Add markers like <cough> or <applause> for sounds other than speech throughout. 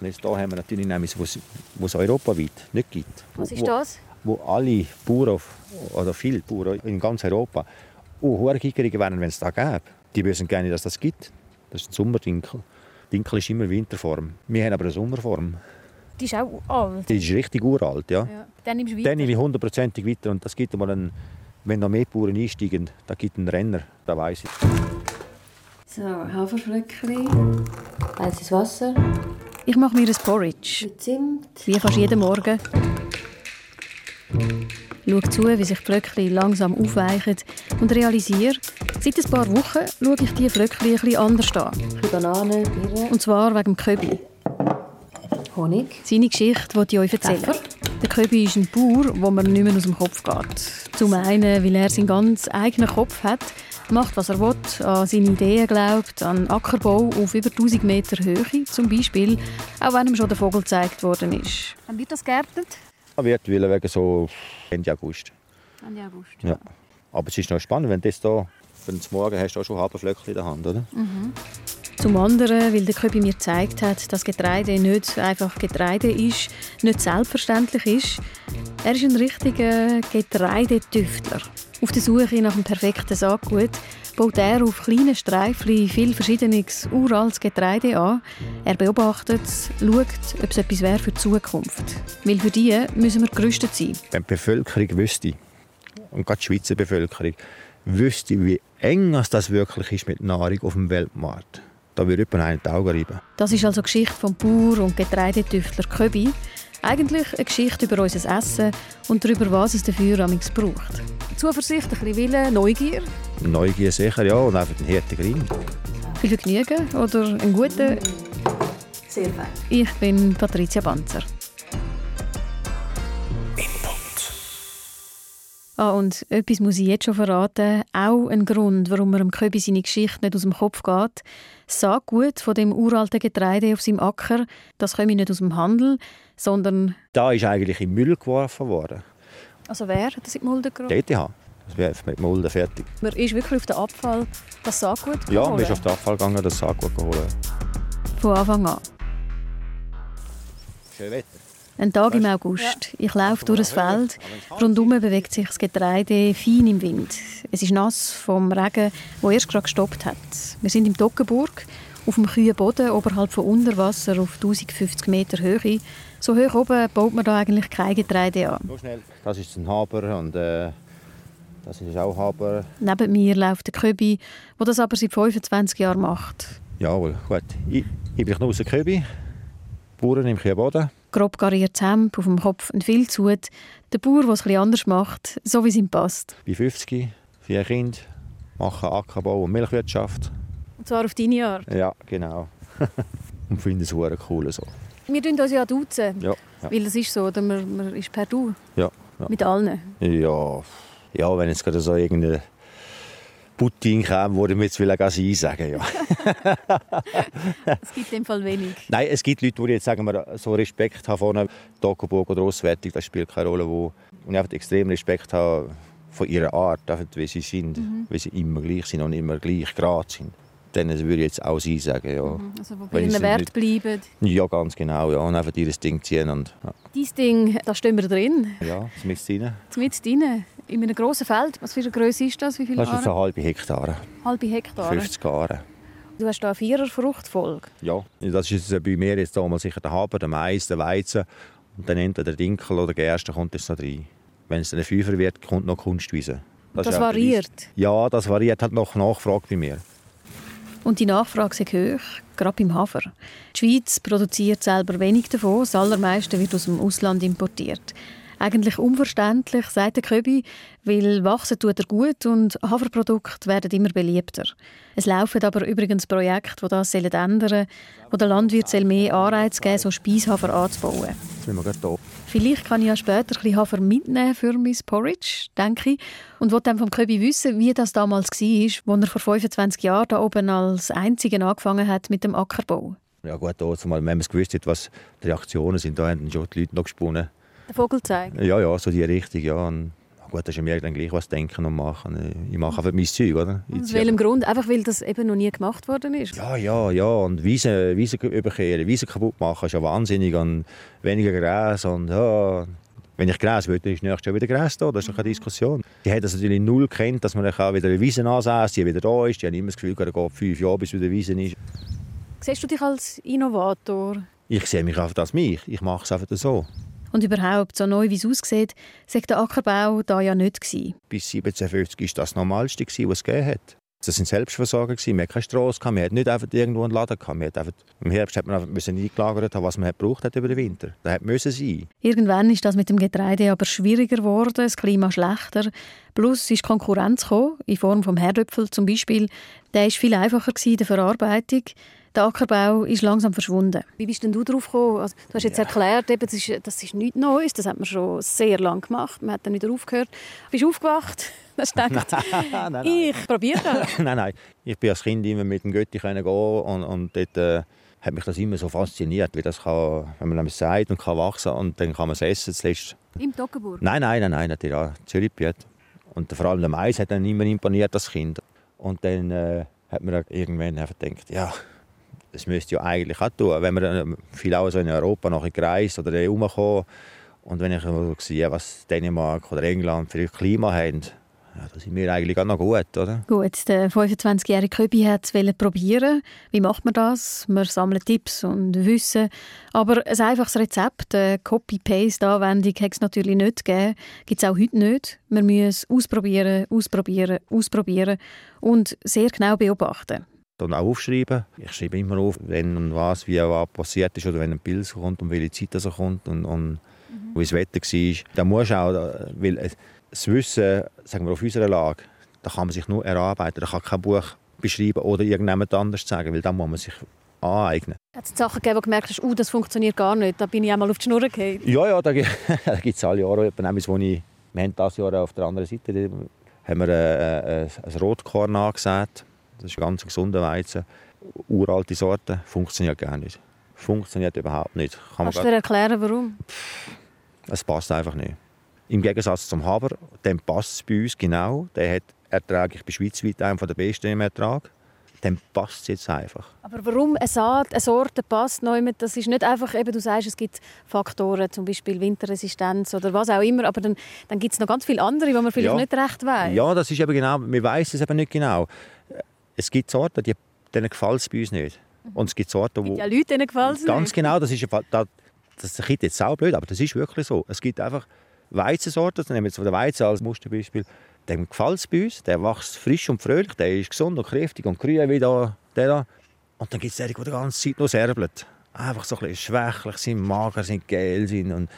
jetzt hier haben wir natürlich etwas, was es europaweit nicht gibt. Was ist das? Wo, wo alle Bauern, oder viele Bauern in ganz Europa, auch hohe Kikerige wären, wenn es da gäbe. Die wissen gerne, dass das gibt. Das ist ein Sommerdinkel. Dinkel ist immer Winterform. Wir haben aber eine Sommerform. Die ist auch alt. Die ist richtig uralt, ja. Ja. Dann nimmst du weiter. Dann nehme ich hundertprozentig weiter und das gibt mal einen, wenn noch mehr Bauern einsteigen, da gibt einen Renner, da weiß ich. So, Haferflöckchen, heißes Wasser, Ich mache mir ein Porridge. mit Zimt. Wie kannst du jeden Morgen. Schau zu, wie sich die Flöckchen langsam aufweichen und realisiere, seit ein paar Wochen schaue ich diese Flöckchen ein bisschen anders an. Ein bisschen Banane, Birne, Und zwar wegen dem Köbi. Honig. Seine Geschichte wollte ich euch erzählen. Pfeffer. Der Köbi ist ein Bauer, wo mir nicht mehr aus dem Kopf geht. Zum einen, weil er seinen ganz eigenen Kopf hat, macht, was er will, an seine Ideen glaubt, an Ackerbau auf über 1000 Meter Höhe zum Beispiel, auch wenn ihm schon der Vogel gezeigt worden ist. Wann wird das geerntet? Das wird wegen so Ende August. Ende August. Ja. Aber es ist noch spannend, wenn das da, wenn du morgen hast, du auch schon Haferflöckchen in der Hand, oder? Zum anderen, weil der Köbi mir gezeigt hat, dass Getreide nicht einfach Getreide ist, nicht selbstverständlich ist. Er ist ein richtiger Getreidetüftler. Auf der Suche nach dem perfekten Saatgut baut er auf kleinen Streifen viel verschiedenes uraltes Getreide an. Er beobachtet, schaut, ob es etwas wäre für die Zukunft. Weil für die müssen wir gerüstet sein. Wenn die Bevölkerung wüsste, und gerade die Schweizer Bevölkerung, wüsste, wie eng es das wirklich ist mit Nahrung auf dem Weltmarkt, da würde jemand einen die Augen reiben. Das ist also die Geschichte vom Bauer und Getreidetüftler Köbi. Eigentlich eine Geschichte über unser Essen und darüber, was es dafür amigs braucht. Zuversicht, ein bisschen Wille, Neugier, Neugier sicher, ja, und einfach den harten Grind. viel Vergnügen oder einen guten. Sehr fein. Ich bin Patricia Banzer. Ah, und etwas muss ich jetzt schon verraten. Auch ein Grund, warum mir dem Köbi seine Geschichte nicht aus dem Kopf geht. Das Saatgut von dem uralten Getreide auf seinem Acker, das komme nicht aus dem Handel, sondern... Da ist eigentlich in Müll geworfen worden. Also wer hat das in die Mulde gebracht? Die ETH. Das wäre mit Mulden fertig. Man ist wirklich auf den Abfall das Saatgut Ja, geholt. wir sind auf den Abfall gegangen, das Saatgut geholt. Von Anfang an. Schön Wetter. Ein Tag im August. Ich laufe durch ein Feld. Rundum bewegt sich das Getreide fein im Wind. Es ist nass vom Regen, der erst gerade gestoppt hat. Wir sind im Toggenburg, auf dem kühlen Boden oberhalb von Unterwasser auf 1050 Meter Höhe. So hoch oben baut man da eigentlich kein Getreide an. Nur schnell. Das ist ein Haber und äh, das ist auch Haber. Neben mir läuft der Köbi, der das aber seit 25 Jahren macht. Jawohl, gut. Ich, ich bin Knus Köbi, Bauern im Boden. Grob gariertes Hemd, auf dem Kopf ein Filzhut. Der Bauer, der es etwas anders macht, so wie es ihm passt. Bin 50, vier Kinder, mache Ackerbau und Milchwirtschaft. Und zwar auf deine Art. Ja, genau. <laughs> und finde es cool so. Wir duzen uns ja duzen, Ja, ja, weil das ist so, oder man, man ist per Du ja. ja. mit allen. Ja, ja wenn jetzt gerade so irgendeine Putin käme, würde ich mir jetzt will Sie sagen, ja. <laughs> Es gibt in dem Fall wenig. Nein, es gibt Leute, die jetzt sagen wir, so Respekt haben von Tokoburg oder Auswertung, das spielt keine Rolle, wo und ich einfach extrem Respekt habe von ihrer Art, einfach, wie sie sind, wie sie immer gleich sind und immer gleich gerade sind. Dann würde ich jetzt auch sie sagen, ja. Also, wo sie Wert bleiben. Ja, ganz genau, ja. Und einfach ihr Ding ziehen und Dieses Ding, da stehen wir drin, ja, ja mit rein. mit drin, in einem grossen Feld. Was für eine Größe ist das? Wie viele Das ist so halbe Hektare, Halbe Hektar. 50 Jahre. Du hast da eine Vierer-Fruchtfolge. Ja, das ist bei mir jetzt mal sicher der Haber, der Mais, der Weizen und dann entweder der Dinkel oder der Gerste kommt jetzt noch rein. Wenn es dann ein Fünfer wird, kommt noch Kunstwiese. Das, auch variiert. Ja, das variiert halt nach Nachfrage bei mir. Und die Nachfrage ist hoch, gerade beim Hafer. Die Schweiz produziert selber wenig davon, das allermeiste wird aus dem Ausland importiert. Eigentlich unverständlich, sagt der Köbi, weil wachsen tut er gut und Haferprodukte werden immer beliebter. Es laufen aber übrigens Projekte, die das ändern sollen, wo der Landwirt soll mehr Anreiz geben so Speishafer anzubauen. Jetzt sind wir gerade da. Vielleicht kann ich ja später ein bisschen Hafer mitnehmen für mein Porridge, denke ich. Und wollte dann vom Köbi wissen, wie das damals war, als er vor 25 Jahren da oben als Einziger angefangen hat mit dem Ackerbau. Ja gut, da, zumal, wenn man es gewusst hat, was die Reaktionen sind, da haben schon die Leute noch gesponnen. Der Vogel zeigt. Ja, ja, so die Richtung, ja. Und Gut, das ist mir dann gleich was denken und machen. Ich mache einfach mein Zeug, oder? Aus welchem Grund? Einfach weil das eben noch nie gemacht worden ist? Ja, ja, ja. Und Wiesen, Wiesen überkehren, Wiesen kaputt machen, ist ja wahnsinnig. Und weniger Gras und ja, wenn ich Gras will, dann ist nächstes Jahr wieder Gras da. Das ist doch keine Diskussion. Die haben das natürlich null kennt, dass man auch wieder eine Wiese ansetzt, die wieder da ist. Die haben immer das Gefühl, es geht fünf Jahre, bis wieder Wiese ist. Siehst du dich als Innovator? Ich sehe mich einfach als mich. Ich mache es einfach so. Und überhaupt, so neu wie es aussieht, sagt der Ackerbau da ja nicht gewesen. Bis 1750 war das das Normalste, was es gegeben hat. Das sind Selbstversorger. Wir hatten keine Straße, wir hatten nicht einfach irgendwo einen Laden. Wir einfach, Im Herbst hat man einfach eingelagert, was man gebraucht hat über den Winter. Das hat müssen sein. Irgendwann ist das mit dem Getreide aber schwieriger geworden, das Klima schlechter. Plus ist Konkurrenz gekommen, in Form vom Herdöpfel zum Beispiel. Der war viel einfacher in der Verarbeitung. Der Ackerbau ist langsam verschwunden. Wie bist denn du darauf gekommen? Also, du hast jetzt ja. erklärt, eben, das, ist, das ist nichts Neues, das hat man schon sehr lange gemacht. Man hat dann nicht aufgehört. Du bist aufgewacht, <laughs> hast gedacht, <laughs> nein, nein, ich probiere das. <laughs> nein, nein. Ich bin als Kind immer mit dem Götti gehen und, und dort äh, hat mich das immer so fasziniert, wie das kann, wenn man es sagt und kann wachsen und dann kann man es essen. Zuletzt. Im Toggenburg? Nein, nein, nein, nein, natürlich ja, Zürichbiet. Und vor allem der Mais hat dann immer imponiert, das Kind. Und dann äh, hat man irgendwann einfach gedacht, ja, das müsste ja eigentlich auch tun. Wenn man ähm, viel auch so in Europa noch gereist oder herumkommen und wenn ich sehe, was Dänemark oder England für ein Klima haben, ja, das sind wir eigentlich auch noch gut, oder? Gut, der 25-jährige Köbi hat es probieren. Wie macht man das? Man sammelt Tipps und Wissen. Aber ein einfaches Rezept, eine Copy-Paste-Anwendung, hat es natürlich nicht gegeben. Gibt es auch heute nicht. Man muss es ausprobieren, ausprobieren, ausprobieren und sehr genau beobachten dann auch aufschreiben. Ich schreibe immer auf, wenn und was, wie was passiert ist oder wenn ein Bild kommt und welche Zeit das kommt und, und mhm. wie das Wetter war. Da muss auch, weil das Wissen, sagen wir auf unserer Lage, da kann man sich nur erarbeiten. Da kann kein Buch beschreiben oder irgendjemand anders sagen, weil da muss man sich aneignen. Hat es Sachen gegeben, wo du gemerkt hast, oh, das funktioniert gar nicht, da bin ich einmal auf die Schnur gefallen? Ja, ja, da, <laughs> da gibt es alle Jahre etwas, wo ich, wir haben dieses Jahr auf der anderen Seite haben wir ein, äh, äh, ein Rotkorn angesät das ist ein ganz gesunder Weizen. Uralte Sorte. Funktioniert gar nicht. Funktioniert überhaupt nicht. Kann Kannst du dir erklären, warum? Es passt einfach nicht. Im Gegensatz zum Haber, dem passt es bei uns genau. Der hat Ertrag, ich bin schweizweit einer der besten im Ertrag. Dem passt es jetzt einfach. Aber warum eine Saat, eine Sorte passt neu mit, das ist nicht einfach, eben, du sagst, es gibt Faktoren, zum Beispiel Winterresistenz oder was auch immer, aber dann, dann gibt es noch ganz viele andere, die man vielleicht ja. nicht recht weiß. Ja, das ist eben genau, wir wissen es eben nicht genau es gibt Sorten, die, denen gefällt es bei uns nicht. Und es gibt Sorten, wo... Ja, Leute, denen gefällt es Ganz nicht. genau, das ist das, das klingt jetzt auch blöd, aber das ist wirklich so. Es gibt einfach Weizensorten, das nehmen wir jetzt von der Weizen als Musterbeispiel, dem gefällt es bei uns, der wächst frisch und fröhlich, der ist gesund und kräftig und grün wie da, der da. Und dann gibt es die, die die ganze Zeit nur serbeln. Einfach so ein bisschen schwächlich sind, mager sind, gel sind und,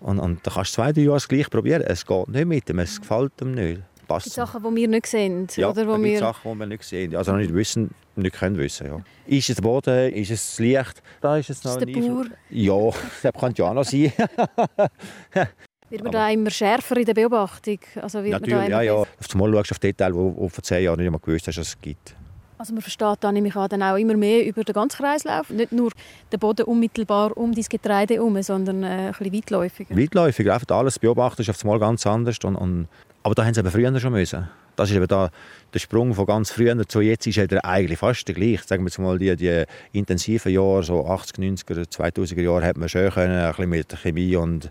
und, und da kannst du zwei, drei Jahre gleich probieren. Es geht nicht mit ihm, es gefällt ihm nicht passen. Die Sachen, die wir nicht sehen? Ja, oder wo wir... Sachen, die wir nicht sehen. Also nicht wissen, nicht können wissen. Ja. Ist es der Boden, ist es das Licht? Da ist es noch ist Bauer? Ja, <laughs> das könnte ja auch noch sein. <laughs> wird man da immer schärfer in der Beobachtung? Also wird Natürlich, man da ja, ja. Einmal schaust du auf Details, die du vor zehn Jahren nicht einmal gewusst hast, dass es gibt. Also man versteht da nämlich auch, dann auch immer mehr über den ganzen Kreislauf, nicht nur den Boden unmittelbar um das Getreide herum, sondern äh, ein bisschen weitläufiger. Weitläufiger, einfach alles beobachtest auf einmal ganz anders und, und aber da haben sie eben früher schon müssen. Das ist eben da, der Sprung von ganz früher zu jetzt ist er eigentlich fast der gleiche. Sagen wir jetzt mal, die, die intensiven Jahre, so 80er, 90er, 2000er Jahre, hat man schön können, ein bisschen mit Chemie und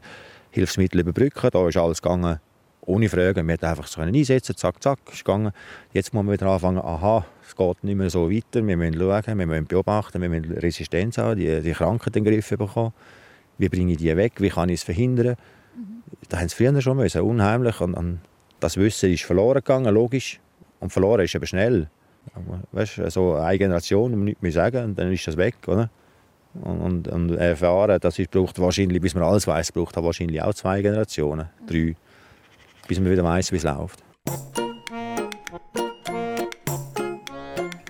Hilfsmitteln überbrücken. Da ist alles gegangen ohne Fragen. Wir konnten einfach so einsetzen, zack, zack, ist gegangen. Jetzt muss man wieder anfangen, aha, es geht nicht mehr so weiter, wir müssen schauen, wir müssen beobachten, wir müssen Resistenz haben, die, die Krankheit in den Griff bekommen. Wie bringe ich die weg, wie kann ich es verhindern? Mhm. Da haben sie früher schon müssen, unheimlich. Und, und das Wissen ist verloren gegangen, logisch. Und verloren ist eben schnell. Weißt, so eine Generation, um nichts mehr sagen, und dann ist das weg. Oder? Und, und, und erfahren, das ist, braucht wahrscheinlich, bis man alles weiß, braucht wahrscheinlich auch zwei Generationen, drei, bis man wieder weiß, wie es läuft.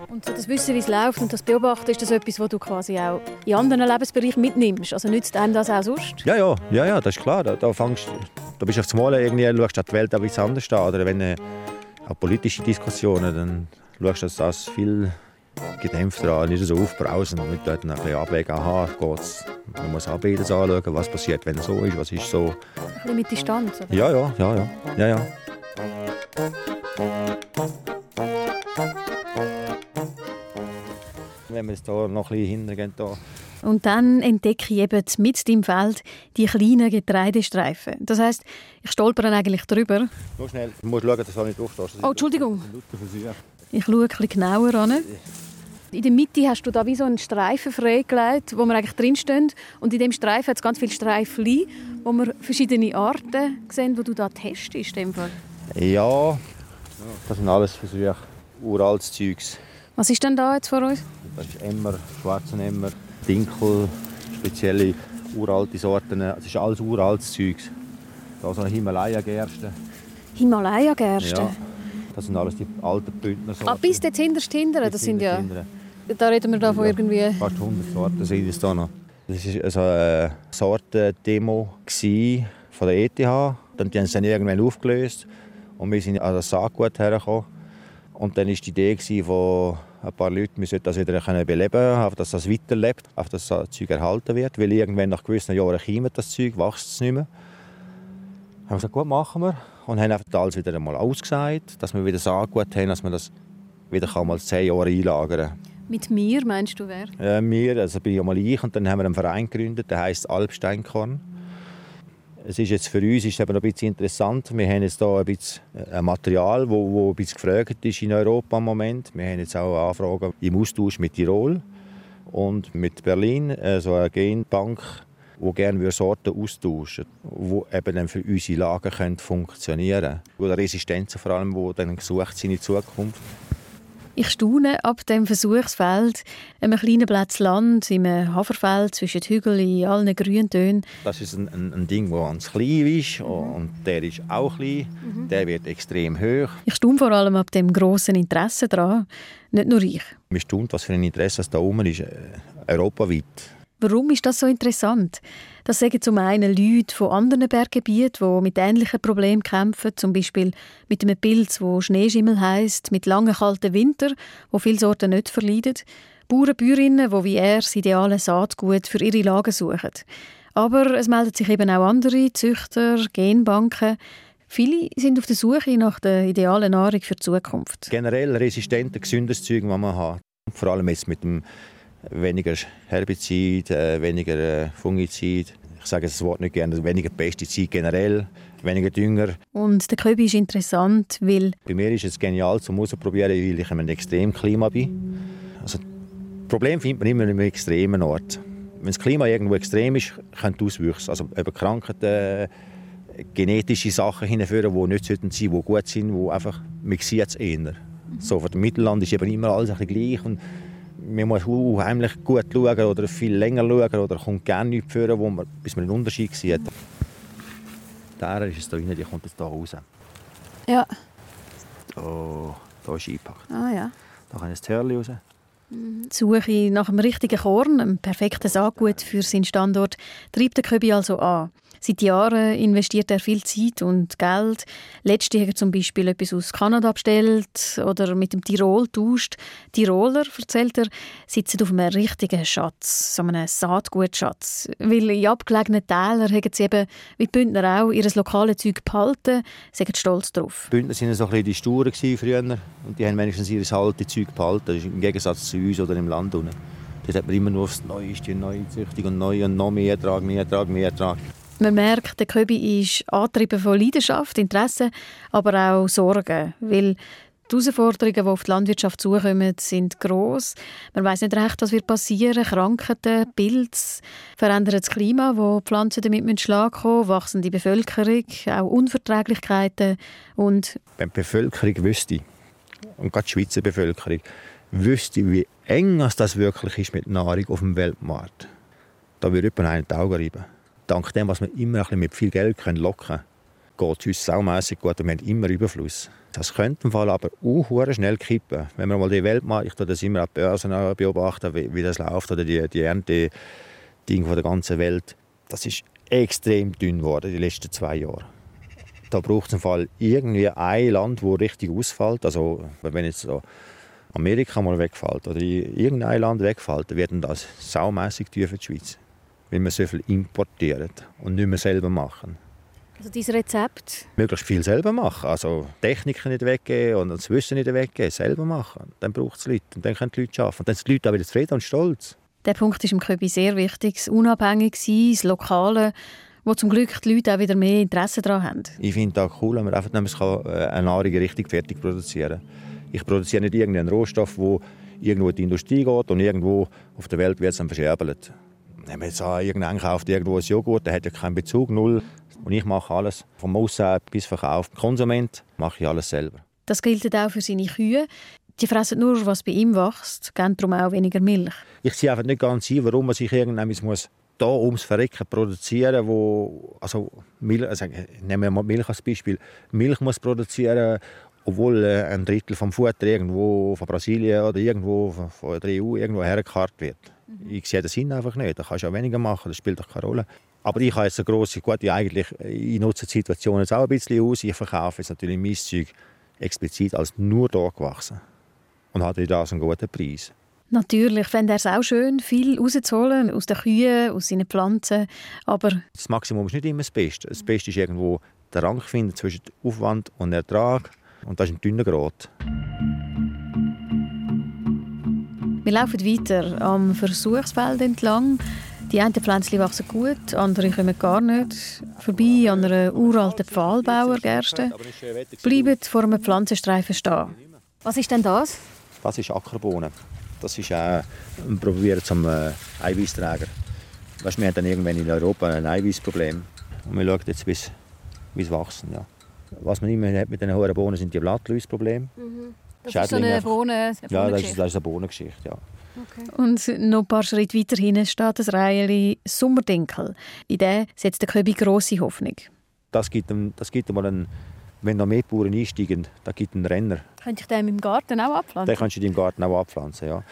Und so das Wissen, wie es läuft und das Beobachten, ist das etwas, was du quasi auch in anderen Lebensbereichen mitnimmst? Also nützt einem das auch sonst? Ja, ja, ja, ja das ist klar. Da, da fängst, Du bist auf das Mal irgendwie, schaust die Welt etwas anders an. Oder wenn äh, auch politische Diskussionen, dann schaust du, dass das viel gedämpft dran, nicht so aufbrausen und nicht dort ein bisschen abwägen, aha, geht's. Man muss auch beides anschauen, was passiert, wenn es so ist, was ist so. Ein mit Distanz, oder? Ja, ja, ja, ja, ja, ja. Wenn wir jetzt hier noch ein bisschen hintergehen, da, Und dann entdecke ich eben mit im Feld die kleinen Getreidestreifen. Das heißt, ich stolpere eigentlich drüber. nur schnell, du musst schauen, dass du nicht durchtust. Oh, Entschuldigung. Ich schaue ein bisschen genauer an. In der Mitte hast du da wie so einen Streifen freigelegt, wo wir eigentlich drinstehen. Und in dem Streifen hat es ganz viele Streifen, wo wir verschiedene Arten sehen, die du da testest. In dem Fall. Ja, das sind alles Versuche, uraltes Zeugs. Was ist denn da jetzt vor uns? Das ist Emmer, schwarzen Emmer, Dinkel, spezielle uralte Sorten. Es ist alles uraltes Zeugs. Da so eine Himalaya-Gerste. Himalaya-Gerste. Ja, das sind alles die alten Bündner Sorten. Ah, bis dort hinterst hinter. Das sind ja, da reden wir da von irgendwie... Fast 100 Sorten sind es da noch. Das war also eine Sortendemo von der ETH. Dann die haben sie dann irgendwann aufgelöst und wir sind an das Saatgut hergekommen. Und dann war die Idee von ein paar Leuten, wir sollten das wieder können beleben können, dass das weiterlebt, auf dass das Zeug erhalten wird. Weil irgendwann nach gewissen Jahren kommt das Zeug, wächst es nicht mehr. Haben wir gesagt, gut, machen wir. Und haben einfach alles wieder einmal ausgesagt, dass wir wieder Saatgut haben, dass man das wieder kann mal zehn Jahre einlagern kann. Mit mir meinst du wer? Äh, wir, also bin ja mal ich und dann haben wir einen Verein gegründet, der heißt Alpsteinkorn. Es ist jetzt für uns ist eben ein bisschen interessant. Wir haben jetzt hier ein bisschen ein Material, wo, wo ein bisschen gefragt ist in Europa im Moment. Wir haben jetzt auch Anfragen im Austausch mit Tirol und mit Berlin, äh, so eine Genbank, wo gerne Sorten austauschen, wo dann für unsere Lagen können funktionieren, wo Resistenzen vor allem, wo dann gesucht sind in Zukunft. Ich staune ab dem Versuchsfeld, einem kleinen Platz Land, im Haferfeld zwischen den Hügeln in allen Grüntönen. Das ist ein, ein, ein Ding, das ganz klein ist und der ist auch klein. Der wird extrem hoch. Ich staune vor allem ab dem grossen Interesse daran. Nicht nur ich. Man staunt, was für ein Interesse es da oben ist, äh, europaweit. Warum ist das so interessant? Das sagen zum einen Leute von anderen Berggebieten, die mit ähnlichen Problemen kämpfen, zum Beispiel mit einem Pilz, wo Schneeschimmel heisst, mit langen kalten Winter, wo viele Sorten nicht verleiden. Bauern, Bäuerinnen, die wie er das ideale Saatgut für ihre Lagen suchen. Aber es melden sich eben auch andere Züchter, Genbanken. Viele sind auf der Suche nach der idealen Nahrung für die Zukunft. Generell resistente, gesündes Zeug, was man hat. Vor allem jetzt mit dem weniger Herbizid, äh, weniger äh, Fungizid. Ich sage das Wort nicht gerne, weniger Pestizid generell, weniger Dünger. Und der Köbi ist interessant, weil Bei mir ist es genial zum Ausprobieren, weil ich in einem extremen Klima bin. Also, Problem findet man immer in einem extremen Ort. Wenn das Klima irgendwo extrem ist, können Auswüchse, also über Krankheiten, äh, genetische Sachen hinführen, die nicht sein sollten, die gut sind, die einfach, man sieht es eher. So, für das Mittelland ist eben immer alles ein bisschen gleich und man muss unheimlich gut schauen oder viel länger schauen oder kommt gerne nichts führen, wo man, bis man einen Unterschied sieht. Der ist es da rein, die kommt jetzt hier raus. ja, Oh, da ist eingepackt. ah ja. Da kann jetzt das Hörli raus. Die Suche nach einem richtigen Korn, einem perfekten Saatgut für seinen Standort, treibt der Köbi also an. Seit Jahren investiert er viel Zeit und Geld. Letztes Jahr zum Beispiel etwas aus Kanada bestellt oder mit dem Tirol tauscht. Tiroler, erzählt er, sitzen auf einem richtigen Schatz, so einem Saatgutschatz. Weil in abgelegenen Tälern haben sie eben, wie die Bündner auch, ihr lokales Zeug behalten, sind stolz drauf. Die Bündner waren so ein bisschen die Sturen früher und die haben wenigstens ihr altes Zeug behalten. Im Gegensatz zu uns oder im Land unten. Dort hat man immer nur aufs Neueste, neue Züchtung und neu und noch mehr Ertrag, mehr Ertrag, mehr Ertrag. Man merkt, der Köbi ist angetrieben von Leidenschaft, Interesse, aber auch Sorgen, weil die Herausforderungen, die auf die Landwirtschaft zukommen, sind gross. Man weiß nicht recht, was wird passieren. Krankheiten, Pilze, verändertes Klima, wo die Pflanzen damit müssen Schlag kommen, wachsende Bevölkerung, auch Unverträglichkeiten und Wenn die Bevölkerung wüsste, und gerade die Schweizer Bevölkerung, wüsste, wie eng das wirklich ist mit Nahrung auf dem Weltmarkt, da würde jemand einen die Augen reiben. Dank dem, was wir immer ein bisschen mit viel Geld können locken können, geht es uns saumässig gut und wir haben immer Überfluss. Das könnte im Fall aber auch schnell kippen. Wenn wir mal die Weltmarkt, ich tue das immer an die Börsen beobachten, wie, wie das läuft, oder die, die Ernte Ding von der ganzen Welt, das ist extrem dünn geworden die letzten zwei Jahre. Da braucht es im Fall irgendwie ein Land, wo richtig ausfällt. Also wenn jetzt so Amerika mal wegfällt oder in irgendein Land wegfällt, dann wird das saumässig teuer für die Schweiz. Weil wir so viel importieren und nicht mehr selber machen. Also dieses Rezept? Möglichst viel selber machen. Also Techniken nicht weggeben und das Wissen nicht weggeben. Selber machen. Dann braucht es Leute. Und dann können die Leute arbeiten. Und dann sind die Leute auch wieder zufrieden und stolz. Der Punkt ist im Köbi sehr wichtig. Das Unabhängig sein, das Lokale, wo zum Glück die Leute auch wieder mehr Interesse daran haben. Ich finde es cool, wenn man einfach nämlich äh, eine Nahrung richtig fertig produzieren kann. Ich produziere nicht irgendeinen Rohstoff, der irgendwo in die Industrie geht und irgendwo auf der Welt wird es dann verscherbelt. Wenn man jetzt irgendeinen kauft, irgendwo ein Joghurt, der hat ja keinen Bezug, null. Und ich mache alles, vom Aussehen bis Verkauf. Konsument mache ich alles selber. Das gilt auch für seine Kühe. Die fressen nur, was bei ihm wächst, geben darum auch weniger Milch. Ich sehe einfach nicht ganz ein, warum man sich irgendwann muss da ums Verrecken produzieren, wo also Milch, also nehmen wir mal Milch als Beispiel, Milch muss produzieren obwohl äh, ein Drittel vom Futter irgendwo von Brasilien oder irgendwo von der EU irgendwo hergekarrt wird. Mhm. Ich sehe den Sinn einfach nicht. Da kannst du auch weniger machen, das spielt doch keine Rolle. Aber ich habe jetzt eine grosse, gut, ich, eigentlich, ich nutze die Situation jetzt auch ein bisschen aus. Ich verkaufe jetzt natürlich mein Zeug explizit als nur da gewachsen und habe da einen guten Preis. Natürlich fände er es auch schön, viel rauszuholen aus den Kühen, aus seinen Pflanzen, aber... Das Maximum ist nicht immer das Beste. Das Beste ist irgendwo der Rang finden zwischen Aufwand und Ertrag. Und das ist ein dünner Grat. Wir laufen weiter am Versuchsfeld entlang. Die einen Pflänzchen wachsen gut, andere kommen gar nicht. Vorbei an einer uralten Pfahlbauergerste. Bleiben vor einem Pflanzenstreifen stehen. Was ist denn das? Das ist Ackerbohnen. Das ist auch ein Probieren zum äh, Eiweißträger. Weißt, wir haben dann irgendwann in Europa ein Eiweißproblem. Und wir schauen jetzt, wie es wachsen. Ja. Was man immer hat mit den hohen Bohnen sind die Blattläuse-Probleme. Mhm. Das ist so eine Bohnen, eine Ja, das ist, das ist eine Bohnengeschichte, ja. Okay. Und noch ein paar Schritte weiter hinten steht das Reihe Sommerdinkel. In der setzt der Köbi grosse Hoffnung. Das gibt, das gibt mal einen, wenn noch mehr Bauern einsteigen, da gibt einen Renner. Könnte ich den im Garten auch abpflanzen? Den kannst du im Garten auch abpflanzen, ja.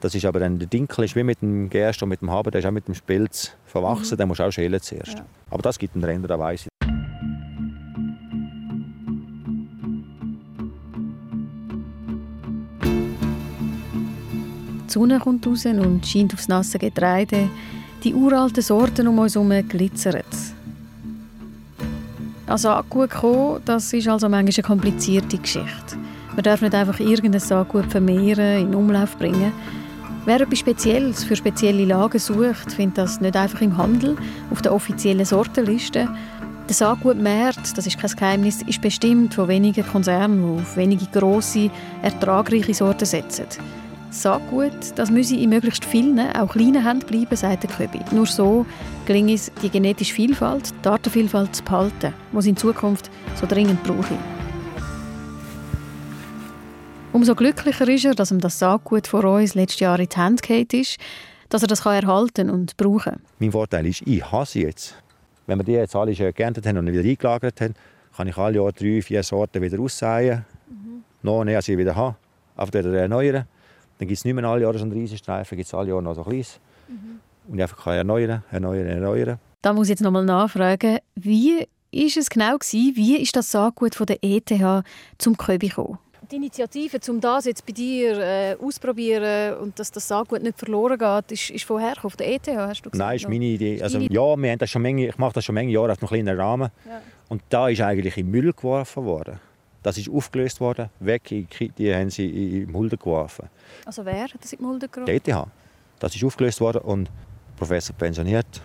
Das ist aber dann, der Dinkel ist wie mit dem Gerst und mit dem Haber, der ist auch mit dem Spelz verwachsen, mhm. den musst du auch schälen zuerst. Ja. Aber das gibt einen Renner, da weiss Die Sonne kommt raus und scheint aufs nasse Getreide. Die uralten Sorten um uns herum glitzern. Also Saatgut kommen, das ist also manchmal eine komplizierte Geschichte. Man darf nicht einfach irgendein Saatgut vermehren, in Umlauf bringen. Wer etwas Spezielles für spezielle Lagen sucht, findet das nicht einfach im Handel, auf der offiziellen Sortenliste. Der Saatgutmarkt, das ist kein Geheimnis, ist bestimmt von wenigen Konzernen, die auf wenige grosse, ertragreiche Sorten setzen. Saatgut, das müsse in möglichst vielen, auch kleinen Händen bleiben, sagt der Köbi. Nur so gelingt es, die genetische Vielfalt, die Artenvielfalt zu behalten, die es in Zukunft so dringend brauche. Umso glücklicher ist er, dass ihm das Saatgut vor uns letztes Jahr in die gefallen ist, dass er das erhalten und brauchen kann. Mein Vorteil ist, ich hasse jetzt. Wenn wir die jetzt alle schon geerntet haben und wieder eingelagert haben, kann ich alle Jahre drei, vier Sorten wieder aussäen. Mhm. Noch näher sie wieder haben, einfach wieder erneuern. Dann gibt es nicht mehr alle Jahre so einen Riesenstreifen, gibt es alle Jahre noch so ein kleines. Mhm. Und ich einfach kann erneuern, erneuern, erneuern. Da muss ich jetzt nochmal nachfragen, wie ist es genau gewesen, wie ist das Saatgut von der ETH zum Köbi gekommen? Die Initiative, um das jetzt bei dir äh, auszuprobieren und dass das Saatgut nicht verloren geht, ist, ist vorher auf der ETH, hast du gesagt? Nein, ist meine Idee. Also, ja, wir haben das schon Menge, ich mache das schon viele Jahre auf einem kleinen Rahmen. Ja. Und da ist eigentlich in Müll geworfen worden. Das ist aufgelöst worden, weg, die haben sie in die Mulde geworfen. Also wer hat das in die Mulde geworfen? Die ETH. Das ist aufgelöst worden und der Professor pensioniert.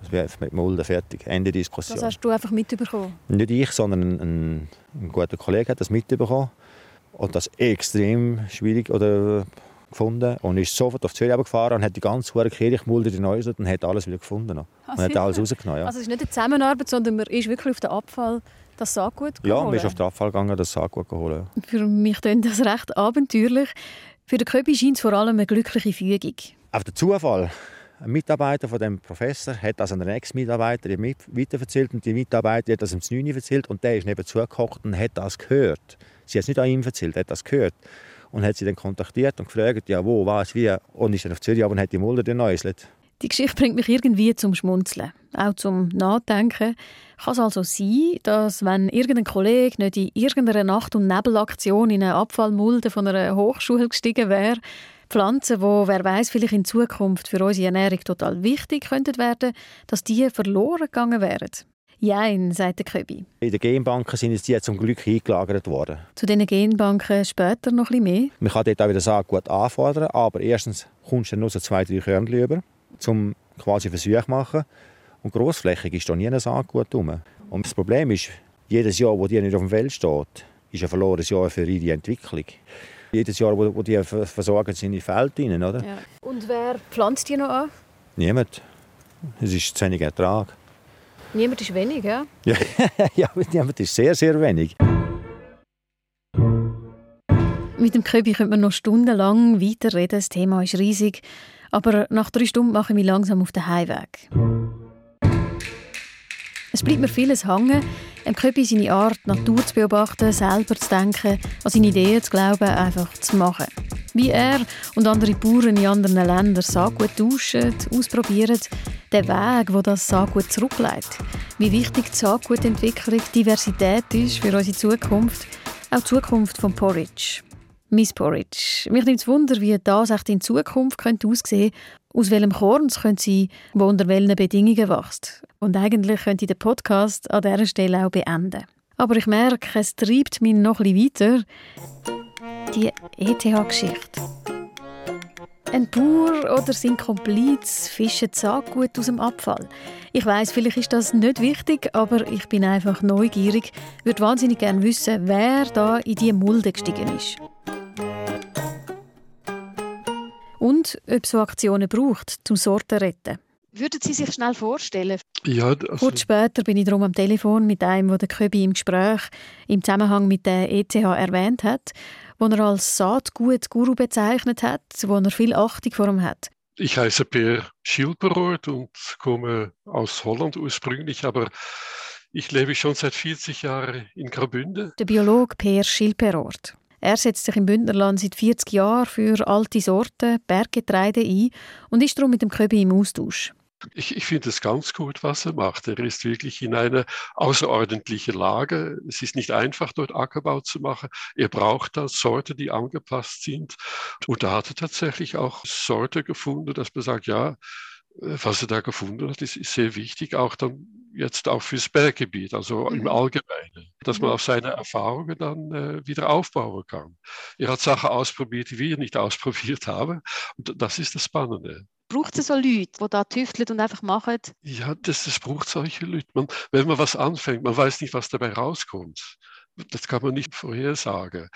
Das wäre mit Mulde fertig. Ende Diskussion. Das hast du einfach mitbekommen? Nicht ich, sondern ein, ein, ein guter Kollege hat das mitbekommen und das extrem schwierig oder gefunden und ist sofort auf Zürich gefahren und hat die ganze Hure Kirchmulde geneuselt und hat alles wieder gefunden. Und also, hat alles rausgenommen. Ja. Also es ist nicht eine Zusammenarbeit, sondern man ist wirklich auf den Abfall das Saatgut geholt? Ja, wir sind auf den Abfall gegangen, das Saatgut geholt. Für mich klingt das recht abenteuerlich. Für den Köbi scheint es vor allem eine glückliche Fügung. Auf den Zufall. Ein Mitarbeiter von dem Professor hat das an einen Ex-Mitarbeiter weitererzählt und die Mitarbeiter hat das im Znüni erzählt und der ist nebenzu gekocht und hat das gehört. Sie hat es nicht an ihm erzählt, er hat das gehört und hat sie dann kontaktiert und gefragt, ja wo, was, wie und ist dann auf Zürich aber und hat die Mulder genäuselt. Die Geschichte bringt mich irgendwie zum Schmunzeln, auch zum Nachdenken. Kann es also sein, dass wenn irgendein Kollege nicht in irgendeiner Nacht- und Nebelaktion in eine Abfallmulde von einer Hochschule gestiegen wäre, Pflanzen, die, wer weiß, vielleicht in Zukunft für unsere Ernährung total wichtig könnten werden, dass die verloren gegangen wären? Jein, sagt der Köbi. In den Genbanken sind die zum Glück eingelagert worden. Zu diesen Genbanken später noch ein bisschen mehr. Man kann dort auch wieder Saatgut anfordern, aber erstens kommst du nur so zwei, drei Körnchen über, um quasi Versuche zu machen. Und grossflächig ist da nie ein Saatgut rum. Und das Problem ist, jedes Jahr, wo die nicht auf dem Feld steht, ist ein verlorenes Jahr für ihre Entwicklung. Jedes Jahr, wo, wo die versorgen sind in Feld rein, oder? Ja. Und wer pflanzt die noch an? Niemand. Es ist zu wenig Ertrag. Niemand ist wenig, ja? <laughs> Ja, ja niemand ist sehr, sehr wenig. Mit dem Köbi könnte man noch stundenlang weiterreden. Das Thema ist riesig. Aber nach drei Stunden mache ich mich langsam auf den Heimweg. Es bleibt mir vieles hängen. Im Köbi seine Art, Natur zu beobachten, selber zu denken, an seine Ideen zu glauben, einfach zu machen. Wie er und andere Bauern in anderen Ländern Saatgut tauschen, ausprobieren, der Weg, wo das Saatgut zurückleitet. Wie wichtig die Saatgutentwicklung, Diversität ist für unsere Zukunft, auch die Zukunft von Porridge. Miss Porridge. Mich nimmt es Wunder, wie das echt in Zukunft könnte aussehen aus welchem Korn es könnte sein wo unter welchen Bedingungen wächst. Und eigentlich könnte ich den Podcast an dieser Stelle auch beenden. Aber ich merke, es treibt mich noch bisschen weiter. Die ETH-Geschichte. Ein Bauer oder sein Kompliz fischen Saatgut aus dem Abfall. Ich weiß, vielleicht ist das nicht wichtig, aber ich bin einfach neugierig. Würde wahnsinnig gerne wissen, wer da in die Mulde gestiegen ist. Und ob es so Aktionen braucht, zum Sorten retten. Würden Sie sich schnell vorstellen? Ja, also Kurz später bin ich darum am Telefon mit einem, der Köbi im Gespräch im Zusammenhang mit der ETH erwähnt hat, wo er als Saatgut-Guru bezeichnet hat, wo er viel Achtung vor ihm hat. ich heiße Per Schilperoort und komme aus Holland ursprünglich, aber ich lebe schon seit 40 Jahren in Graubünden. Der Biologe Per Schilperoort. Er setzt sich im Bündnerland seit 40 Jahren für alte Sorten, Berggetreide ein und ist darum mit dem Köbi im Austausch. Ich, ich finde es ganz gut, was er macht. Er ist wirklich in einer außerordentlichen Lage. Es ist nicht einfach, dort Ackerbau zu machen. Er braucht da Sorten, die angepasst sind. Und da hat er tatsächlich auch Sorte gefunden, dass man sagt, ja, was er da gefunden hat, ist, ist sehr wichtig, auch dann jetzt auch fürs Berggebiet, also Mhm. im Allgemeinen, dass man auf seine Erfahrungen dann äh, wieder aufbauen kann. Er hat Sachen ausprobiert, die wir nicht <laughs> ausprobiert haben. Und das ist das Spannende. Braucht es so Leute, die da tüfteln und einfach machen? Ja, das, das braucht solche Leute. Man, wenn man was anfängt, man weiß nicht, was dabei rauskommt. Das kann man nicht vorhersagen.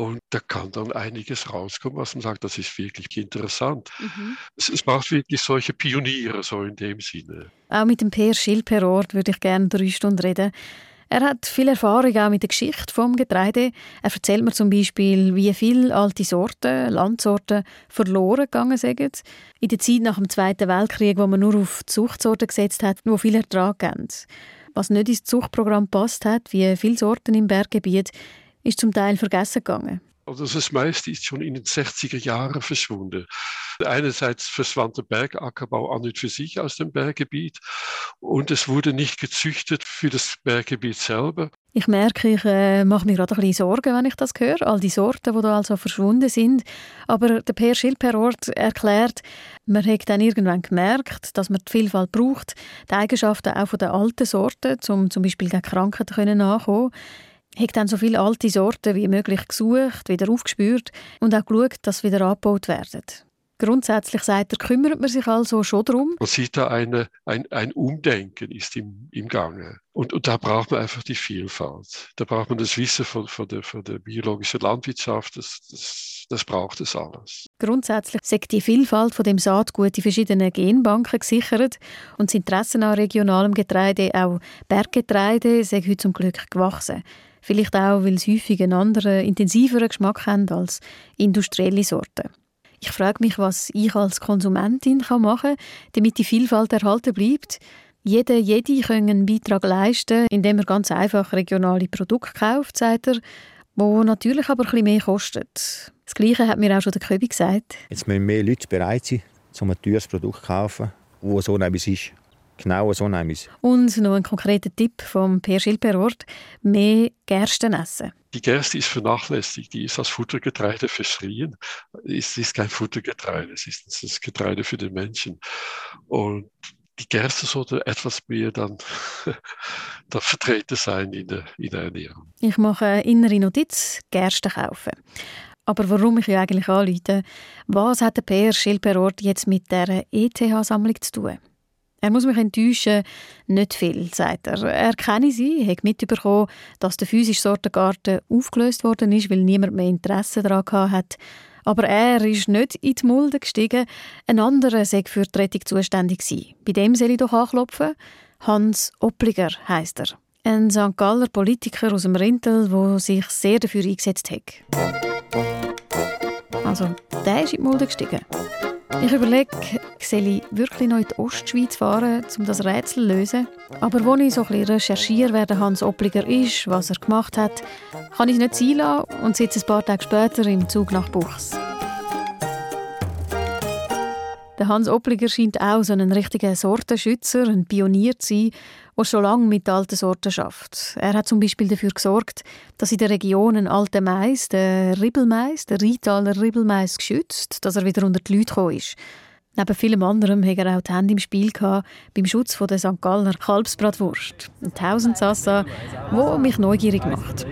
Und da kann dann einiges rauskommen, was man sagt, das ist wirklich interessant. Mhm. Es, es braucht wirklich solche Pioniere, so in dem Sinne. Auch mit dem Per Schilperort würde ich gerne drei Stunden reden. Er hat viel Erfahrung auch mit der Geschichte vom Getreide. Er erzählt mir zum Beispiel, wie viele alte Sorten, Landsorten verloren gegangen sind. In der Zeit nach dem Zweiten Weltkrieg, wo man nur auf die Zuchtsorten gesetzt hat, die viel Ertrag geben. Was nicht ins Zuchtprogramm passt hat, wie viele Sorten im Berggebiet, ist zum Teil vergessen gegangen. Also das meiste ist schon in den 60er Jahren verschwunden. Einerseits verschwand der Bergackerbau an und für sich aus dem Berggebiet und es wurde nicht gezüchtet für das Berggebiet selber. Ich merke, ich äh, mache mir gerade ein bisschen Sorgen, wenn ich das höre. All die Sorten, die da also verschwunden sind. Aber der Per Schilperort erklärt, man hat dann irgendwann gemerkt, dass man die Vielfalt braucht, die Eigenschaften auch von den alten Sorten, um zum Beispiel gegen Krankheiten können nachkommen. Hat dann so viele alte Sorten wie möglich gesucht, wieder aufgespürt und auch geschaut, dass sie wieder abgebaut werden. Grundsätzlich sagt er, kümmert man sich also schon darum. Man sieht da eine, ein, ein Umdenken ist im, im Gange. Und, und da braucht man einfach die Vielfalt. Da braucht man das Wissen von, von, der, von der biologischen Landwirtschaft. Das, das, das braucht es alles. Grundsätzlich sagt die Vielfalt von dem Saatgut in verschiedenen Genbanken gesichert und das Interesse an regionalem Getreide, auch Berggetreide, ist heute zum Glück gewachsen. Vielleicht auch, weil sie häufig einen anderen, intensiveren Geschmack haben als industrielle Sorten. Ich frage mich, was ich als Konsumentin machen kann, damit die Vielfalt erhalten bleibt. Jeder, jede können einen Beitrag leisten, indem er ganz einfach regionale Produkte kauft, sagt er, wo natürlich aber bisschen mehr kostet. Das Gleiche hat mir auch schon der Köbi gesagt. Jetzt müssen mehr Leute bereit sein, um ein teures Produkt zu kaufen, wo so etwas ist. Genau so etwas. Und noch ein konkreter Tipp vom Per Schilperort, mehr Gersten essen. Die Gerste ist vernachlässigt, die ist als Futtergetreide verschrien. Es ist kein Futtergetreide, es ist das Getreide für den Menschen. Und die Gerste sollte etwas mehr dann, <laughs> dann vertreten sein in der, in der Ernährung. Ich mache eine innere Notiz, Gerste kaufen. Aber warum ich ja eigentlich anrufe, was hat der PR Schilperort jetzt mit der ETH-Sammlung zu tun? Er muss mich enttäuschen, nicht viel, sagt er. Er kenne sie, hat mitbekommen, dass der physische Sortengarten aufgelöst worden ist, weil niemand mehr Interesse daran hat. Aber er ist nicht in die Mulde gestiegen. Ein anderer sei für die Rettung zuständig gewesen. Bei dem soll ich doch anklopfen. Hans Oppliger heißt er. Ein St. Galler Politiker aus dem Rintel, der sich sehr dafür eingesetzt hat. Also, der ist in die Mulde gestiegen. Ich überlege, soll ich wirklich noch in die Ostschweiz fahren, um das Rätsel zu lösen? Aber als ich so ein recherchiere, wer der Hans Oppliger ist, was er gemacht hat, kann ich nicht sein lassen und sitze ein paar Tage später im Zug nach Buchs. Der Hans Oppliger scheint auch so ein richtiger Sortenschützer, ein Pionier zu sein, der schon lange mit alten Sorten schafft. Er hat zum Beispiel dafür gesorgt, dass in der Region ein alter Mais, der Ribbelmais, der Rheintaler Ribbelmais, geschützt, dass er wieder unter die Leute gekommen ist. Neben vielem anderem hat er auch die Hände im Spiel gehabt beim Schutz von der St. Galler Kalbsbratwurst. Ein Tausendsassa, wo mich neugierig macht.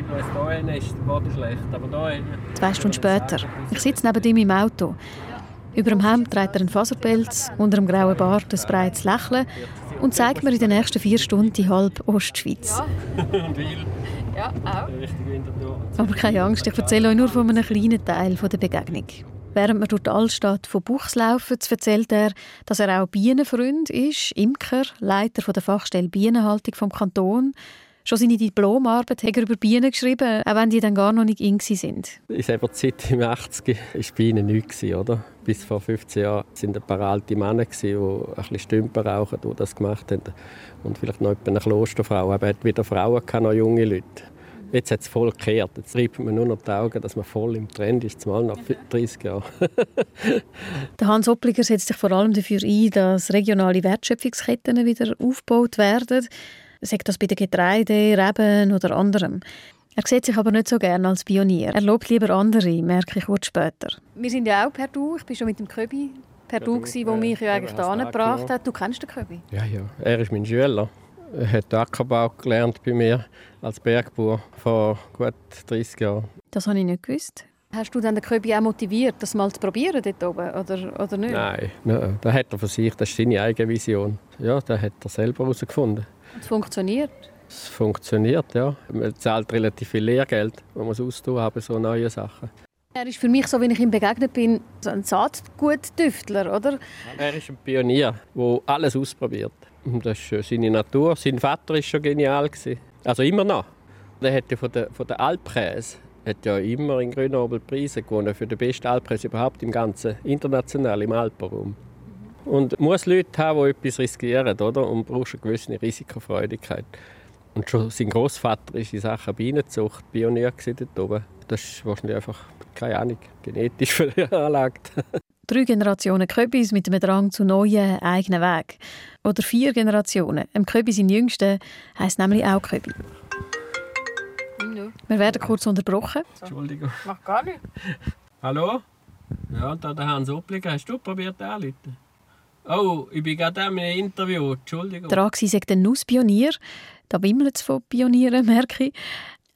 Zwei Stunden später. Ich sitze neben ihm im Auto. Über dem Hemd trägt er einen Faserpelz, unter dem grauen Bart ein breites Lächeln und zeigt mir in den nächsten vier Stunden die halbe Ostschweiz. Ja, <laughs> auch. Aber keine Angst, ich erzähle euch nur von einem kleinen Teil der Begegnung. Während wir durch die Altstadt von Buchs laufen, erzählt er, dass er auch Bienenfreund ist, Imker, Leiter der Fachstelle Bienenhaltung vom Kanton. Schon seine Diplomarbeit hat er über Bienen geschrieben, auch wenn die dann gar noch nicht in sind. In selber Zeit im 80 war Bienen nichts, oder? Bis vor 15 Jahren waren ein paar alte Männer, die ein bisschen Stümper rauchen, die das gemacht haben. Und vielleicht noch eine Klosterfrau. Aber hat wieder Frauen, noch junge Leute. Jetzt hat es voll gekehrt. Jetzt reibt man nur noch die Augen, dass man voll im Trend ist, zumal nach 30 Jahren. <laughs> Der Hans Oppliger setzt sich vor allem dafür ein, dass regionale Wertschöpfungsketten wieder aufgebaut werden sagt das bei den Getreide, Reben oder anderem. Er sieht sich aber nicht so gerne als Pionier. Er lobt lieber andere, merke ich kurz später. Wir sind ja auch per Du. Ich bin schon mit dem Köbi per Du, der mich ja eigentlich da gebracht hat. Du kennst den Köbi? Ja, ja. Er ist mein Schüler. Er hat Ackerbau gelernt bei mir als Bergbauer vor gut 30 Jahren. Das habe ich nicht gewusst. Hast du dann den Köbi auch motiviert, das mal zu probieren dort oben, oder, oder nicht? Nein, nein, das hat er für sich, das ist seine eigene Vision. Ja, das hat er selber herausgefunden. Es funktioniert? Es funktioniert, ja. Man zahlt relativ viel Lehrgeld, man muss austun haben, so neue Sachen. Er ist für mich, so wie ich ihm begegnet bin, so ein Saatguttüftler, oder? Er ist ein Pionier, der alles ausprobiert. Das ist seine Natur. Sein Vater war schon genial. Also immer noch. Er hat ja von der, von der Alpkäse hat ja immer in Grenoble Preise gewonnen für den besten Alpkäse überhaupt im ganzen international im Alpenraum. Und muss Leute haben, die etwas riskieren, oder? Und brauchst eine gewisse Risikofreudigkeit. Und schon sein Großvater ist in Sachen Bienenzucht Pionier dort oben. Das ist wahrscheinlich einfach, keine Ahnung, genetisch veranlagt. <laughs> Drei Generationen Köbis mit einem Drang zu neuen, eigenen Weg. Oder vier Generationen. Im Köbi sein Jüngster heisst nämlich auch Köbi. Wir werden kurz unterbrochen. Entschuldigung. Mach gar nicht. Hallo? Ja, da der Hans Oppliger. Hast du probiert anzurufen? Oh, ich bin gerade in einem Interview. Entschuldigung. Der Axi sagt ein Nusspionier. Da wimmelt es von Pionieren, <laughs> merke ich.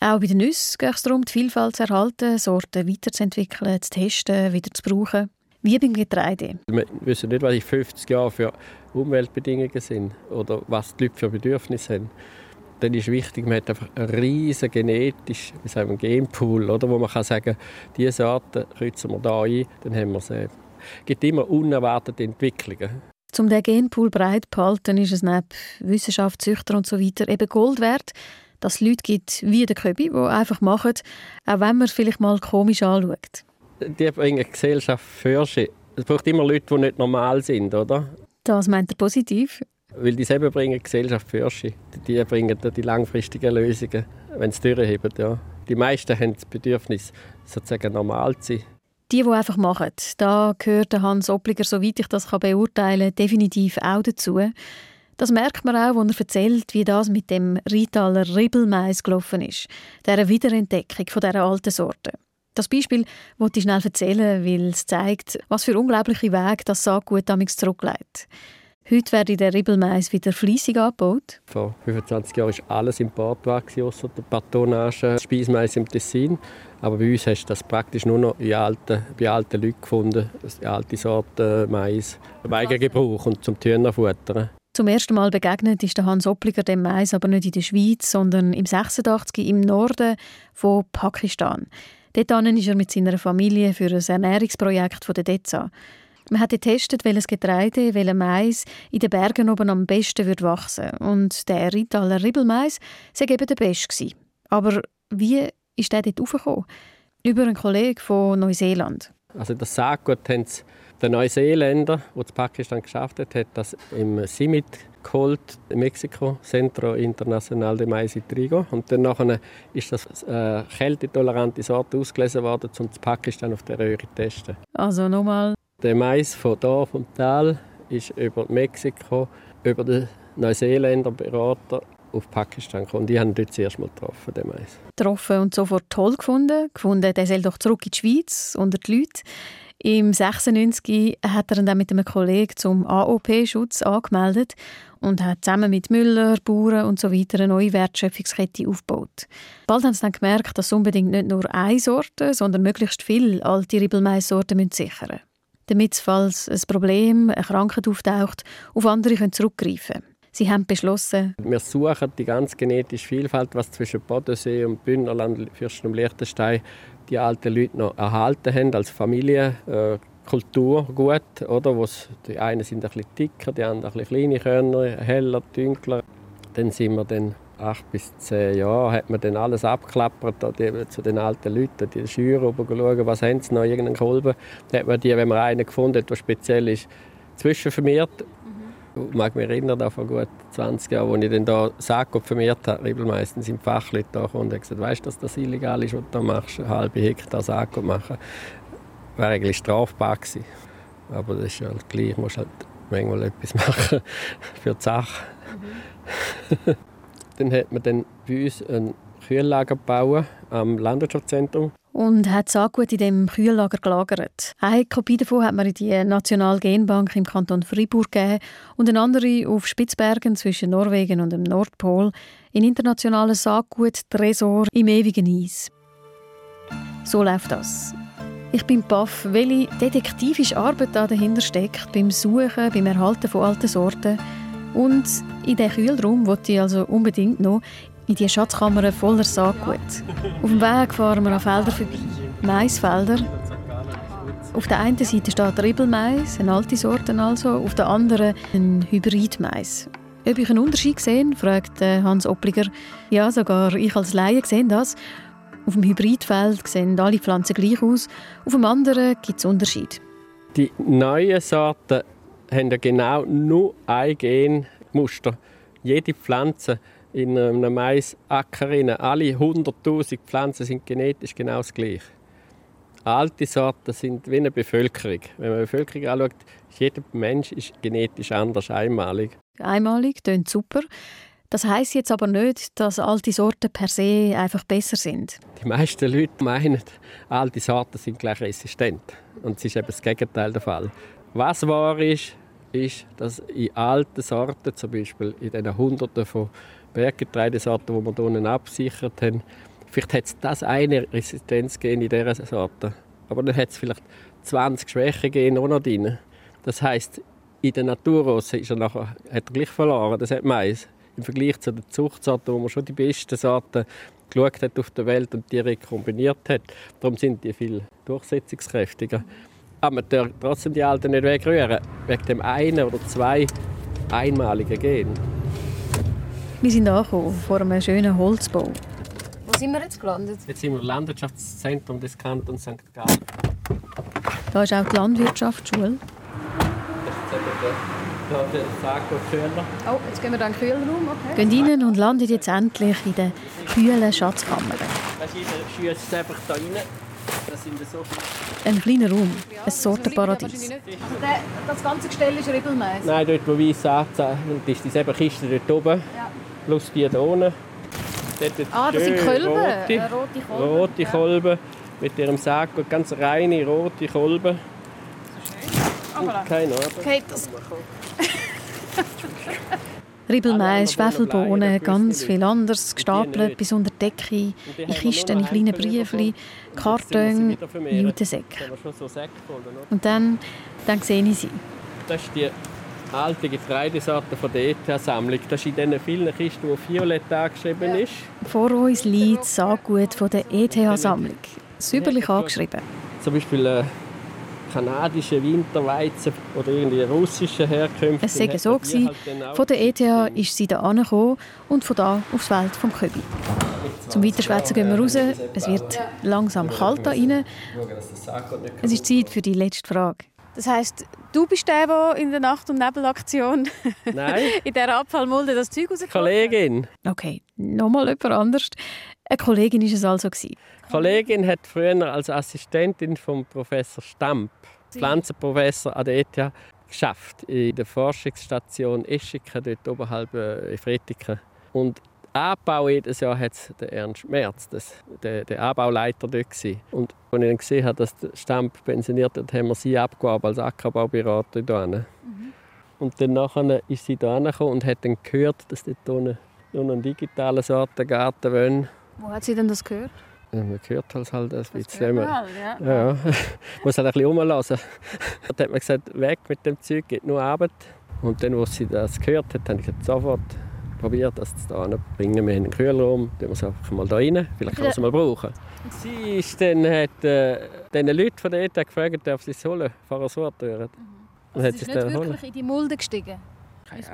Auch bei den Nüssen geht es darum, die Vielfalt zu erhalten, Sorten weiterzuentwickeln, zu testen, wieder zu brauchen. Wie beim Getreide. Wir wissen nicht, was in 50 Jahren für Umweltbedingungen sind oder was die Leute für Bedürfnisse haben. Dann ist wichtig, man hat einfach einen riesen genetisch, wie sagen wir, Genpool, oder, wo man kann sagen, diese Arten kreuzen wir da ein, dann haben wir sie gibt immer unerwartete Entwicklungen. Um den Genpool breit zu behalten, ist es neben Wissenschaft, Züchter und so weiter eben Gold wert, dass es Leute gibt wie der Köbi, die einfach machen, auch wenn man es vielleicht mal komisch anschaut. Die bringen die Gesellschaft für sich. Es braucht immer Leute, die nicht normal sind, oder? Das meint er positiv. Weil die selber bringen die Gesellschaft für sich. Die bringen die langfristigen Lösungen, wenn sie durchheben. Ja. Die meisten haben das Bedürfnis, sozusagen normal zu sein. Die, die einfach machen. Da gehört Hans Oppliger, soweit ich das beurteilen kann, definitiv auch dazu. Das merkt man auch, wenn er erzählt, wie das mit dem Rheintaler Ribbelmais gelaufen ist, dieser Wiederentdeckung von dieser alten Sorte. Das Beispiel wollte ich schnell erzählen, weil es zeigt, was für unglaubliche Wege das Saatgut damals zurücklegt. Heute werde der Ribbelmais wieder fließig angebaut. Vor 25 Jahren war alles Importware, außer der Patonage, Speismais im Tessin. Aber bei uns hast du das praktisch nur noch in alten, bei alten Leuten gefunden, die alte Sorte Mais, im Eigengebrauch und zum Hühnerfuttern. Zum ersten Mal begegnet ist der Hans Oppliger dem Mais aber nicht in der Schweiz, sondern im 86 im Norden von Pakistan. Dort ist er mit seiner Familie für ein Ernährungsprojekt von der DEZA. Man hat getestet, welches Getreide, welcher Mais in den Bergen oben am besten wird wachsen Und der Ritaler Ribbelmais sei eben der beste. Aber wie ist der dort raufgekommen? Über einen Kollegen von Neuseeland. Also das Saatgut haben der Neuseeländer, der in Pakistan geschafft hat, hat das im Simit geholt, in Mexiko, Centro Internacional de Mais y Trigo. Und dann nachher ist das äh, kältetolerante Sorte ausgelesen worden, um in Pakistan auf der Röhre zu testen. Also nochmal. Der Mais von hier, vom Tal, ist über Mexiko, über den Neuseeländer Berater auf Pakistan gekommen. Die haben dort zuerst mal getroffen, den Mais. Getroffen und sofort toll gefunden. Gefunden, der soll doch zurück in die Schweiz, unter die Leute. Im 96 hat er dann mit einem Kollegen zum AOP-Schutz angemeldet und hat zusammen mit Müller, Bauern und so weiter eine neue Wertschöpfungskette aufgebaut. Bald haben sie dann gemerkt, dass unbedingt nicht nur eine Sorte, sondern möglichst viele alte Ribbelmais-Sorten sichern müssen. Damit, falls ein Problem, eine Krankheit auftaucht, auf andere zurückgreifen können. Sie haben beschlossen, wir suchen die ganze genetische Vielfalt, was zwischen Bodensee und Bündnerland, Fürsten und Liechtenstein die alten Leute noch erhalten haben als Familie. Äh, Kulturgut, oder? Die einen sind ein bisschen dicker, die anderen ein bisschen kleine Körner, heller, dunkler. Dann sind wir dann acht bis zehn Jahre hat man dann alles abklappert, die, zu den alten Leuten, die Scheuer oben schauen, was haben sie noch, irgendeinen Kolben. Dann hat man die, wenn man einen gefunden hat, der speziell ist, zwischenvermehrt. Mhm. Ich mag mich erinnern, da vor gut 20 Jahren, als ich dann da Sakko vermehrt habe, Riebel meistens im Fachleute da und gesagt, weißt du, dass das illegal ist, was du da machst, eine halbe Hektar Sakko machen wäre eigentlich strafbar gewesen. Aber das ist halt gleich, musst halt manchmal etwas <laughs> machen für die Sache. Mhm. <laughs> dann hat man dann bei uns ein Kühllager gebaut am Landwirtschaftszentrum. Und hat Saatgut in dem Kühllager gelagert. Eine Kopie davon hat man in die Nationale Genbank im Kanton Fribourg gegeben und eine andere auf Spitzbergen zwischen Norwegen und dem Nordpol in internationalen Saatgut-Tresor im ewigen Eis. So läuft das. Ich bin baff, welche detektivische Arbeit da dahinter steckt, beim Suchen, beim Erhalten von alten Sorten. Und in diesen Kühlraum wollte ich also unbedingt noch in die Schatzkammer voller Saatgut. Auf dem Weg fahren wir an Feldern vorbei. Maisfelder. Auf der einen Seite steht Ribbelmais, eine alte Sorte also, auf der anderen ein Hybridmais. Ob ich einen Unterschied sehe, fragt Hans Oppliger. Ja, sogar ich als Laie sehe das. Auf dem Hybridfeld sehen alle Pflanzen gleich aus, auf dem anderen gibt es Unterschiede. Die neuen Sorten haben genau nur ein Genmuster. Jede Pflanze in einem Maisacker, alle 100'000 Pflanzen sind genetisch genau das gleiche. Alte Sorten sind wie eine Bevölkerung. Wenn man die Bevölkerung anschaut, ist jeder Mensch ist genetisch anders, einmalig. Einmalig, klingt super. Das heißt jetzt aber nicht, dass alte Sorten per se einfach besser sind. Die meisten Leute meinen, alte Sorten sind gleich resistent. Und es ist eben das Gegenteil der Fall. Was wahr ist, ist, dass in alten Sorten, zum Beispiel in den Hunderten von Berggetreidesorten, die wir hier unten abgesichert haben, vielleicht hat es das eine Resistenzgen in dieser Sorte. Aber dann hat es vielleicht 20 Schwächegene auch noch drin. Das heisst, in der Naturrose ist er nachher, hat er gleich verloren, das hat Mais im Vergleich zu den Zuchtsorten, wo man schon die besten Sorten geschaut hat auf der Welt und die rekombiniert hat. Darum sind die viel durchsetzungskräftiger. Aber man darf trotzdem die Alten nicht wegrühren, wegen dem einen oder zwei einmaligen Gen. Wir sind angekommen vor einem schönen Holzbau. Wo sind wir jetzt gelandet? Jetzt sind wir im Landwirtschaftszentrum des Kantons St. Gallen. Da ist auch die Landwirtschaftsschule. Das ist Oh, jetzt gehen wir dann in den Kühlraum. Okay. Gehen rein und landen jetzt endlich in der kühlen Schatzkammer. Du, jeder schießt einfach da rein. Ein kleiner Raum, ein Sortenparadies. Also das ganze Gestell ist Ribbelmäß? Nein, dort wo weiss angezeichnet ist, dieselbe Kiste dort oben, ja. plus die da unten. ah, das sind Kolben? Rote, rote Kolben. Rote Kolben ja. mit ihrem Sack, ganz reine rote Kolben. Oh, keine Ahnung. Okay, das <laughs> Ribbelmais, Schwefelbohnen, ganz viel anderes, gestapelt bis unter die Decke, in Kisten, in kleinen Briefchen, Karton, Jutensäcke. Und dann, dann sehe ich sie. Das ist die alte Getreidesorte von der ETH-Sammlung. Das ist in diesen vielen Kisten, wo violett angeschrieben ist. Vor uns liegt das Saatgut von der ETH-Sammlung. Säuberlich angeschrieben. Zum Beispiel äh, kanadische Winterweizen oder irgendwie russische Herkünfte. Es sei so gewesen. Halt von der ETH ist sie da angekommen und von da aufs Feld vom Köbi. Zum Weiterschwätzen gehen wir raus. Es wird langsam kalt da rein. Es ist Zeit für die letzte Frage. Das heisst, du bist der, der in der Nacht- und Nebelaktion <laughs> in dieser Abfallmulde das Zeug rausgekommen Kollegin. Okay, nochmal jemand anders. Eine Kollegin war es also. Gewesen. Kollegin hat früher als Assistentin von Professor Stamp, Pflanzenprofessor an der ETH, geschafft in der Forschungsstation Eschiken, dort oberhalb äh, in Fretiken. Und Anbau jedes Jahr hat der Ernst Merz, das, der, der Anbauleiter dort gewesen. Und als ich dann gesehen habe, dass der Stamp pensioniert hat, haben wir sie abgeworben als Ackerbauberater hier. Mhm. Und dann nachher ist sie hier und hat dann gehört, dass dort nur einen digitalen Sortengarten wollen. Wo hat sie denn das gehört? Ja, man hört halt halt ein bisschen. Ja. Ja, ja. <laughs> muss halt ein bisschen rumlassen. Dann hat man gesagt, weg mit dem Zeug, geht nur Arbeit. Und dann, als sie das gehört hat, habe ich sofort probiert, das da bringen. Wir haben einen Kühlraum, den muss einfach mal da rein. Vielleicht kann man es mal brauchen. Sie ist dann, hat äh, den Leuten von der ETH gefragt, ob sie es holen, vor so Tür. Mhm. Also sie ist nicht wirklich in die Mulde gestiegen?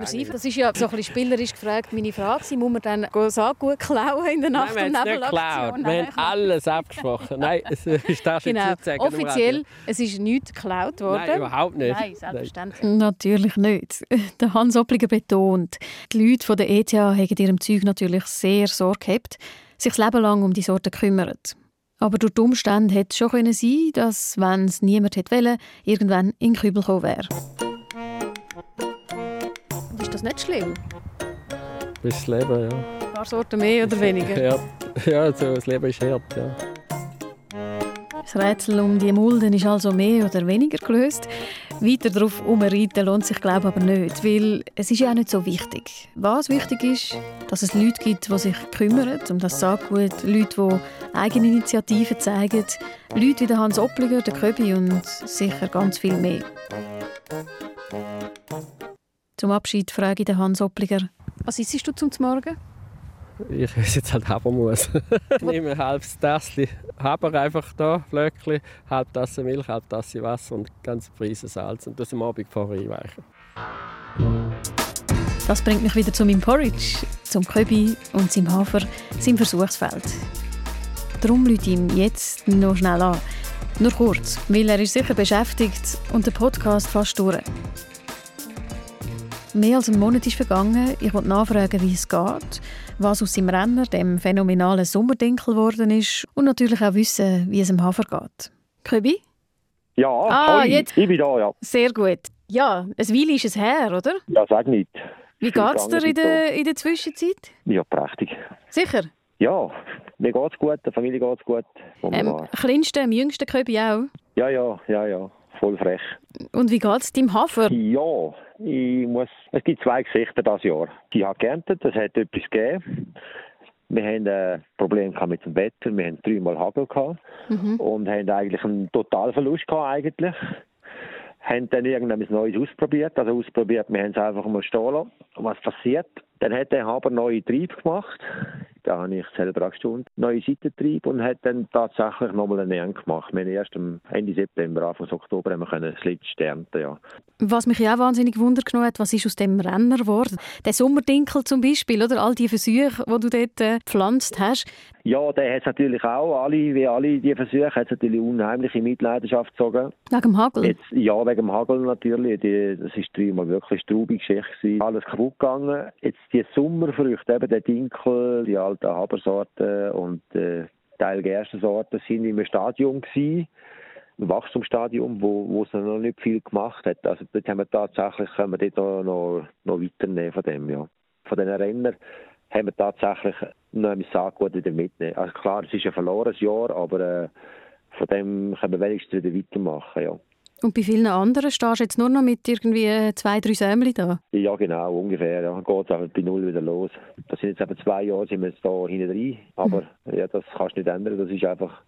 Das ist ja so ein bisschen spielerisch gefragt, meine Frage. Muss man dann Saatgut klauen in der Nacht- Nein, und Nebelaktion? Wir haben alles abgesprochen. Nein, es ist das genau. nicht sagen. Offiziell, es ist nichts geklaut worden. Nein, überhaupt nicht. Nein, selbstverständlich. Natürlich nicht. <laughs> Der Hans Oppliger betont, die Leute von der ETH haben ihrem Zeug natürlich sehr Sorge gehabt, sich das Leben lang um die Sorte kümmert. Aber durch die Umstände hätte es schon sein können dass, wenn es niemand hätte wollen, irgendwann in den Kübel gekommen wäre das nicht schlimm? Das Leben, ja. Ein paar Sorten mehr oder weniger? <laughs> ja, ja also das Leben ist hart, ja. Das Rätsel um die Mulden ist also mehr oder weniger gelöst. Weiter darauf umreiten lohnt sich glaube aber nicht, weil es ist ja auch nicht so wichtig. Was wichtig ist, dass es Leute gibt, die sich kümmern um das Saatgut, Leute, die Eigeninitiativen zeigen, Leute wie der Hans Oppliger, der Köbi und sicher ganz viel mehr. Zum Abschied frage ich den Hans Oppliger. Was isst du zum Morgen? Ich esse jetzt halt Habermus. <laughs> ich nehme ein halbes Tassel Haber einfach da, Flöckchen, halb Tasse Milch, halb Tasse Wasser und ganz Prise Salz und das am Abend vorher einweichen. Das bringt mich wieder zu meinem Porridge, zum Köbi und seinem Hafer, seinem Versuchsfeld. Darum lüte ihm jetzt noch schnell an. Nur kurz, weil er ist sicher beschäftigt und der Podcast fast durch. Mehr als ein Monat ist vergangen. Ich wollte nachfragen, wie es geht, was aus seinem Renner, dem phänomenalen Sommerdinkel geworden ist und natürlich auch wissen, wie es im Hafer geht. Köbi? Ja, ah, hoi, jetzt. ich bin da, ja. Sehr gut. Ja, ein Weile ist es her, oder? Ja, sag nicht. Wie geht es dir in der, in der Zwischenzeit? Ja, prächtig. Sicher? Ja, mir geht es gut, der Familie geht es gut. Ähm, kleinsten, am jüngsten Köbi auch? Ja, ja, ja, ja voll frech. Und wie geht es deinem Hafer? Ja, ich muss, es gibt zwei Gesichter dieses Jahr. Ich habe geerntet, es hat etwas gegeben. Wir haben ein Problem mit dem Wetter, wir haben dreimal Hagel gehabt mhm. und haben eigentlich einen Totalverlust gehabt eigentlich. Haben dann irgendetwas Neues ausprobiert, also ausprobiert, wir haben es einfach mal stehen lassen. Was passiert? Dann hat der Haber neue Trieb gemacht da habe ich selber auch gestundet, neue Seitentrieb und hat dann tatsächlich nochmal eine Ernte gemacht. Wir haben erst am Ende September, Anfang Oktober haben wir können das letzte ernten, ja. Was mich ja auch wahnsinnig Wunder genommen hat, was ist aus dem Renner geworden? Der Sommerdinkel zum Beispiel, oder all die Versuche, die du dort äh, gepflanzt hast. Ja, der hat natürlich auch, alle, wie alle die Versuche, hat natürlich unheimliche Mitleidenschaft gezogen. Wegen dem Hagel? Jetzt, ja, wegen dem Hagel natürlich. Die, das war dreimal wirklich straubig Geschichte. Alles kaputt gegangen. Jetzt die Sommerfrüchte, eben der Dinkel, die alten Habersorten und äh, Teil Gerstensorten sind im Stadium gewesen, im Wachstumsstadium, wo, wo es noch nicht viel gemacht hat. Also dort haben wir tatsächlich, können wir dort noch, noch weiternehmen von dem, ja. Von diesen Rennern haben wir tatsächlich noch ein Saatgut wieder mitnehmen. Also klar, es ist ein verlorenes Jahr, aber äh, von dem können wir wenigstens wieder weitermachen, ja. Und bei vielen anderen stehst du jetzt nur noch mit irgendwie äh, zwei, drei Sämli da? Ja, genau, ungefähr. Ja. Geht es bei Null wieder los. Das sind jetzt eben zwei Jahre, sind wir jetzt da hinten rein. Aber mhm. ja, das kannst du nicht ändern. Das ist einfach,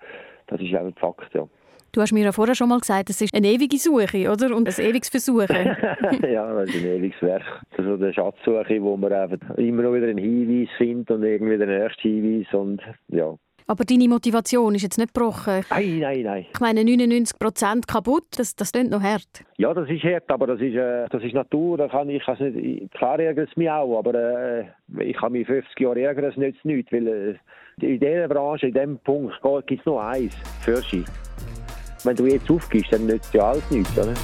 das ist einfach Fakt, ja. Du hast mir ja vorher schon mal gesagt, es ist eine ewige Suche, oder? Und ein ewiges Versuchen. <laughs> ja, das ist ein ewiges Werk. Das ist eine Schatzsuche, wo man einfach immer noch wieder einen Hinweis findet und irgendwie den nächsten Hinweis und ja. Aber deine Motivation ist jetzt nicht gebrochen? Nein, nein, nein. Ich meine, 99 Prozent kaputt, das, das klingt noch hart. Ja, das ist hart, aber das ist, äh, das ist Natur. Da kann ich, also nicht, klar ärgert es mich auch, aber äh, ich kann mich 50 Jahre ärgern, das nützt nichts, weil äh, in dieser Branche, in diesem Punkt, gibt es nur eins, Fürschi. Wenn du jetzt aufgibst, dann nützt ja alles nichts, oder?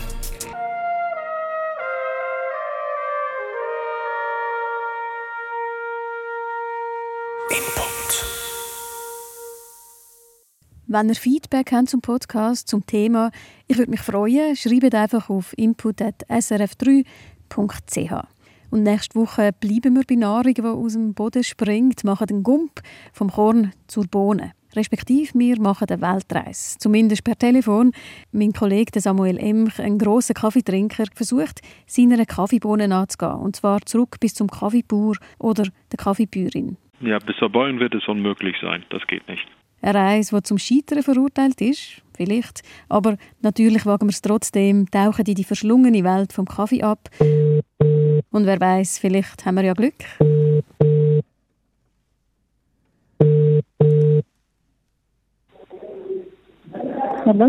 Wenn ihr Feedback habt zum Podcast, zum Thema, ich würde mich freuen, schreibt einfach auf input.srf3.ch. Und nächste Woche bleiben wir bei Nahrung, die aus dem Boden springt, machen den Gump vom Korn zur Bohne. Respektive wir machen eine Weltreise, zumindest per Telefon. Mein Kollege Samuel Emch, ein grosser Kaffeetrinker, versucht, seiner Kaffeebohnen anzugehen. Und zwar zurück bis zum Kaffeebauer oder der Kaffeebäuerin. Ja, bis zur Bäuerin wird es unmöglich sein. Das geht nicht. Eine Reise, die zum Scheitern verurteilt ist, vielleicht. Aber natürlich wagen wir es trotzdem, tauchen in die verschlungene Welt vom Kaffee ab. Und wer weiß, vielleicht haben wir ja Glück. Hallo?